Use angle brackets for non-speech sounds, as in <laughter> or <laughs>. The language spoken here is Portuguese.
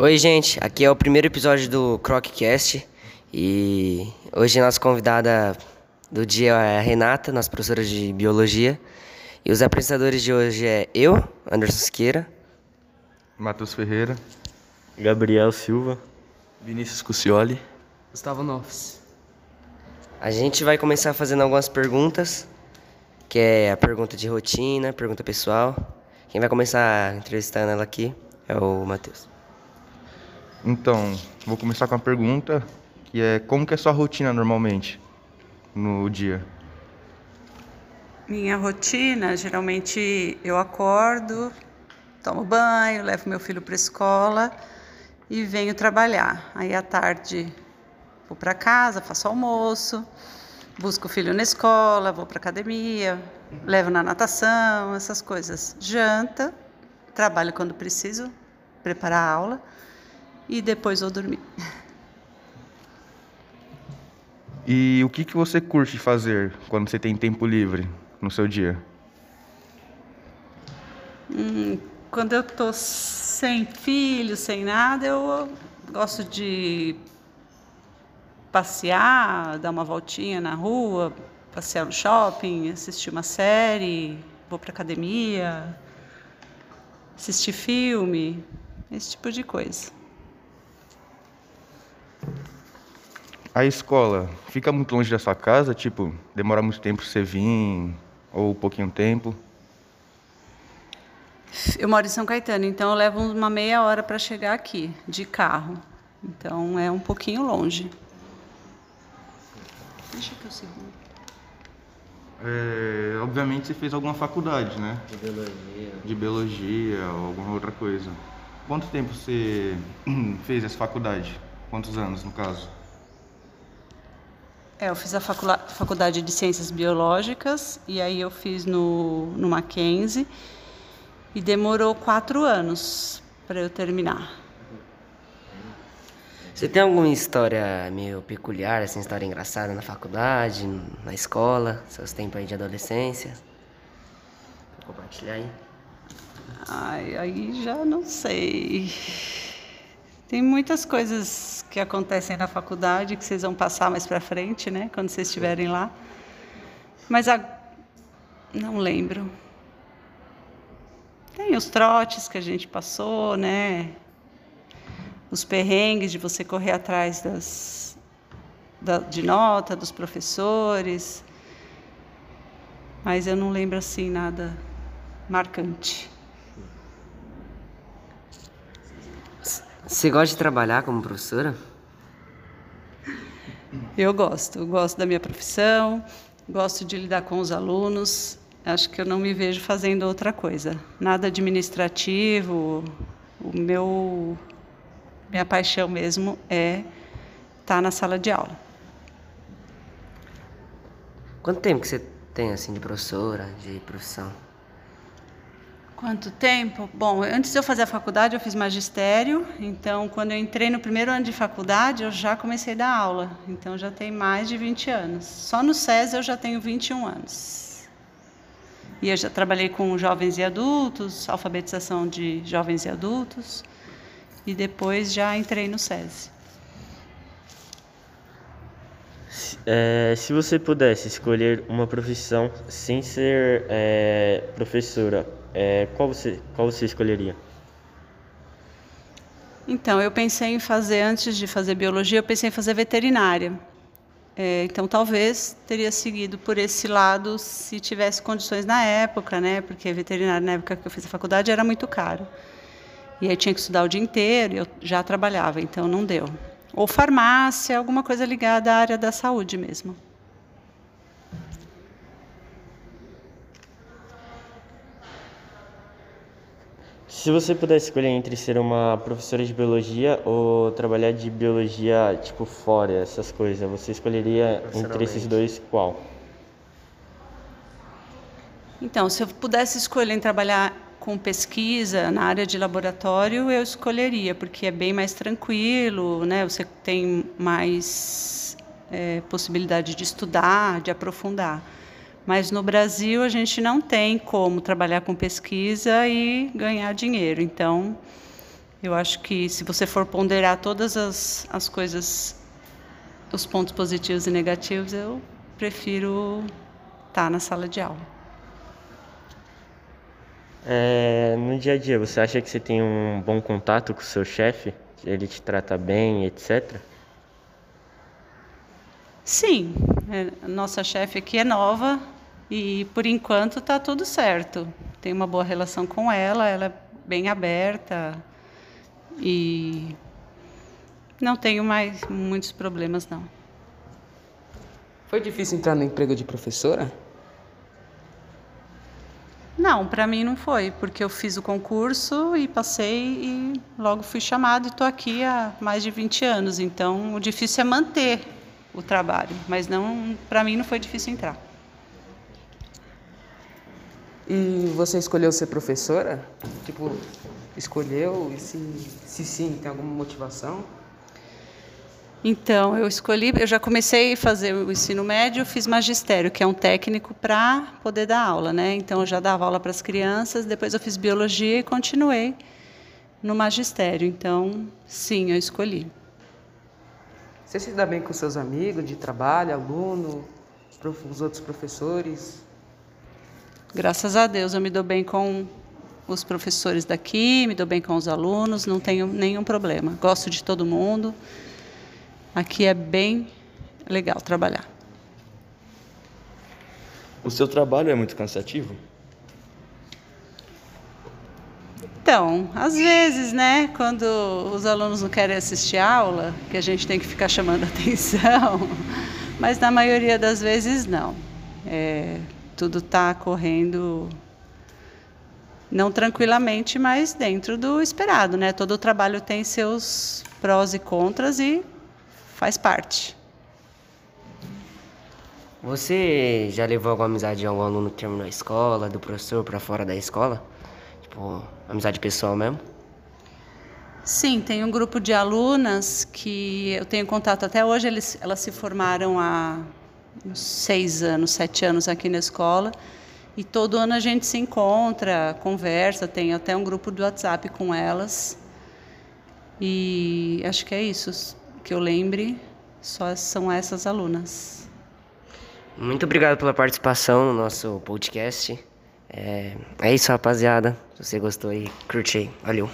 Oi, gente. Aqui é o primeiro episódio do Croccast e hoje a nossa convidada do dia é a Renata, nossa professora de biologia. E os apresentadores de hoje é eu, Anderson Siqueira, Matheus Ferreira, Gabriel Silva, Vinícius Cucioli. Gustavo Nofes. A gente vai começar fazendo algumas perguntas, que é a pergunta de rotina, pergunta pessoal. Quem vai começar entrevistando ela aqui é o Matheus. Então, vou começar com uma pergunta, que é como que é a sua rotina normalmente no dia? Minha rotina, geralmente eu acordo, tomo banho, levo meu filho para a escola e venho trabalhar. Aí à tarde vou para casa, faço almoço, busco o filho na escola, vou para academia, levo na natação, essas coisas. Janta, trabalho quando preciso, preparar a aula e depois vou dormir. E o que, que você curte fazer quando você tem tempo livre no seu dia? Hum, quando eu tô sem filho, sem nada, eu gosto de passear, dar uma voltinha na rua, passear no shopping, assistir uma série, vou para academia, assistir filme, esse tipo de coisa. A escola fica muito longe da sua casa? Tipo, demora muito tempo pra você vir ou pouquinho tempo? Eu moro em São Caetano, então eu levo uma meia hora para chegar aqui, de carro. Então é um pouquinho longe. Deixa que eu seguro. É, obviamente você fez alguma faculdade, né? de biologia. De biologia ou alguma outra coisa. Quanto tempo você <clears throat> fez essa faculdade? Quantos anos, no caso? É, eu fiz a faculdade de Ciências Biológicas e aí eu fiz no, no Mackenzie e demorou quatro anos para eu terminar. Você tem alguma história meio peculiar, assim, história engraçada na faculdade, na escola, seus tempos aí de adolescência? Vou compartilhar aí. Ai, aí já não sei. Tem muitas coisas que acontecem na faculdade que vocês vão passar mais para frente, né? Quando vocês estiverem lá. Mas a... não lembro. Tem os trotes que a gente passou, né? Os perrengues de você correr atrás das, da- de nota dos professores. Mas eu não lembro assim nada marcante. Você gosta de trabalhar como professora? Eu gosto, eu gosto da minha profissão, gosto de lidar com os alunos. Acho que eu não me vejo fazendo outra coisa. Nada administrativo. O meu minha paixão mesmo é estar na sala de aula. Quanto tempo que você tem, assim, de professora, de profissão? Quanto tempo? Bom, antes de eu fazer a faculdade, eu fiz magistério. Então, quando eu entrei no primeiro ano de faculdade, eu já comecei a dar aula. Então, já tem mais de 20 anos. Só no SES eu já tenho 21 anos. E eu já trabalhei com jovens e adultos, alfabetização de jovens e adultos. E depois já entrei no SESI. É, se você pudesse escolher uma profissão sem ser é, professora, é, qual, você, qual você escolheria? Então, eu pensei em fazer, antes de fazer biologia, eu pensei em fazer veterinária. É, então, talvez teria seguido por esse lado se tivesse condições na época, né? Porque veterinária, na época que eu fiz a faculdade, era muito caro. E aí tinha que estudar o dia inteiro, e eu já trabalhava, então não deu. Ou farmácia, alguma coisa ligada à área da saúde mesmo. Se você pudesse escolher entre ser uma professora de biologia ou trabalhar de biologia, tipo, fora, essas coisas, você escolheria entre esses dois qual? Então, se eu pudesse escolher em trabalhar com pesquisa na área de laboratório, eu escolheria, porque é bem mais tranquilo, né? Você tem mais eh, possibilidade de estudar, de aprofundar. Mas no Brasil a gente não tem como trabalhar com pesquisa e ganhar dinheiro. Então, Eu acho que se você for ponderar todas as, as coisas, os pontos positivos e negativos, eu prefiro estar tá na sala de aula. É, no dia a dia, você acha que você tem um bom contato com o seu chefe? Ele te trata bem, etc? Sim, nossa chefe aqui é nova e por enquanto está tudo certo. Tenho uma boa relação com ela, ela é bem aberta e não tenho mais muitos problemas não. Foi difícil entrar no emprego de professora? Não, para mim não foi, porque eu fiz o concurso e passei e logo fui chamado e estou aqui há mais de 20 anos. Então, o difícil é manter o trabalho, mas não, para mim não foi difícil entrar. E você escolheu ser professora? Tipo, escolheu e se, se sim, tem alguma motivação? Então, eu escolhi, eu já comecei a fazer o ensino médio, fiz magistério, que é um técnico para poder dar aula, né? Então, eu já dava aula para as crianças, depois eu fiz biologia e continuei no magistério. Então, sim, eu escolhi. Você se dá bem com seus amigos de trabalho, aluno, os outros professores? Graças a Deus, eu me dou bem com os professores daqui, me dou bem com os alunos, não tenho nenhum problema. Gosto de todo mundo. Aqui é bem legal trabalhar. O seu trabalho é muito cansativo? Então, às vezes, né, quando os alunos não querem assistir aula, que a gente tem que ficar chamando <laughs> atenção, mas na maioria das vezes não. É, tudo está correndo não tranquilamente, mas dentro do esperado, né? Todo o trabalho tem seus prós e contras e faz parte. Você já levou alguma amizade de algum aluno que terminou a escola, do professor para fora da escola? Tipo, amizade pessoal mesmo? Sim, tem um grupo de alunas que eu tenho contato até hoje. Eles, elas se formaram há uns seis anos, sete anos aqui na escola. E todo ano a gente se encontra, conversa, tem até um grupo do WhatsApp com elas. E acho que é isso que eu lembre, só são essas alunas. Muito obrigado pela participação no nosso podcast. É, é isso, rapaziada. Se você gostou aí, curte aí. Valeu.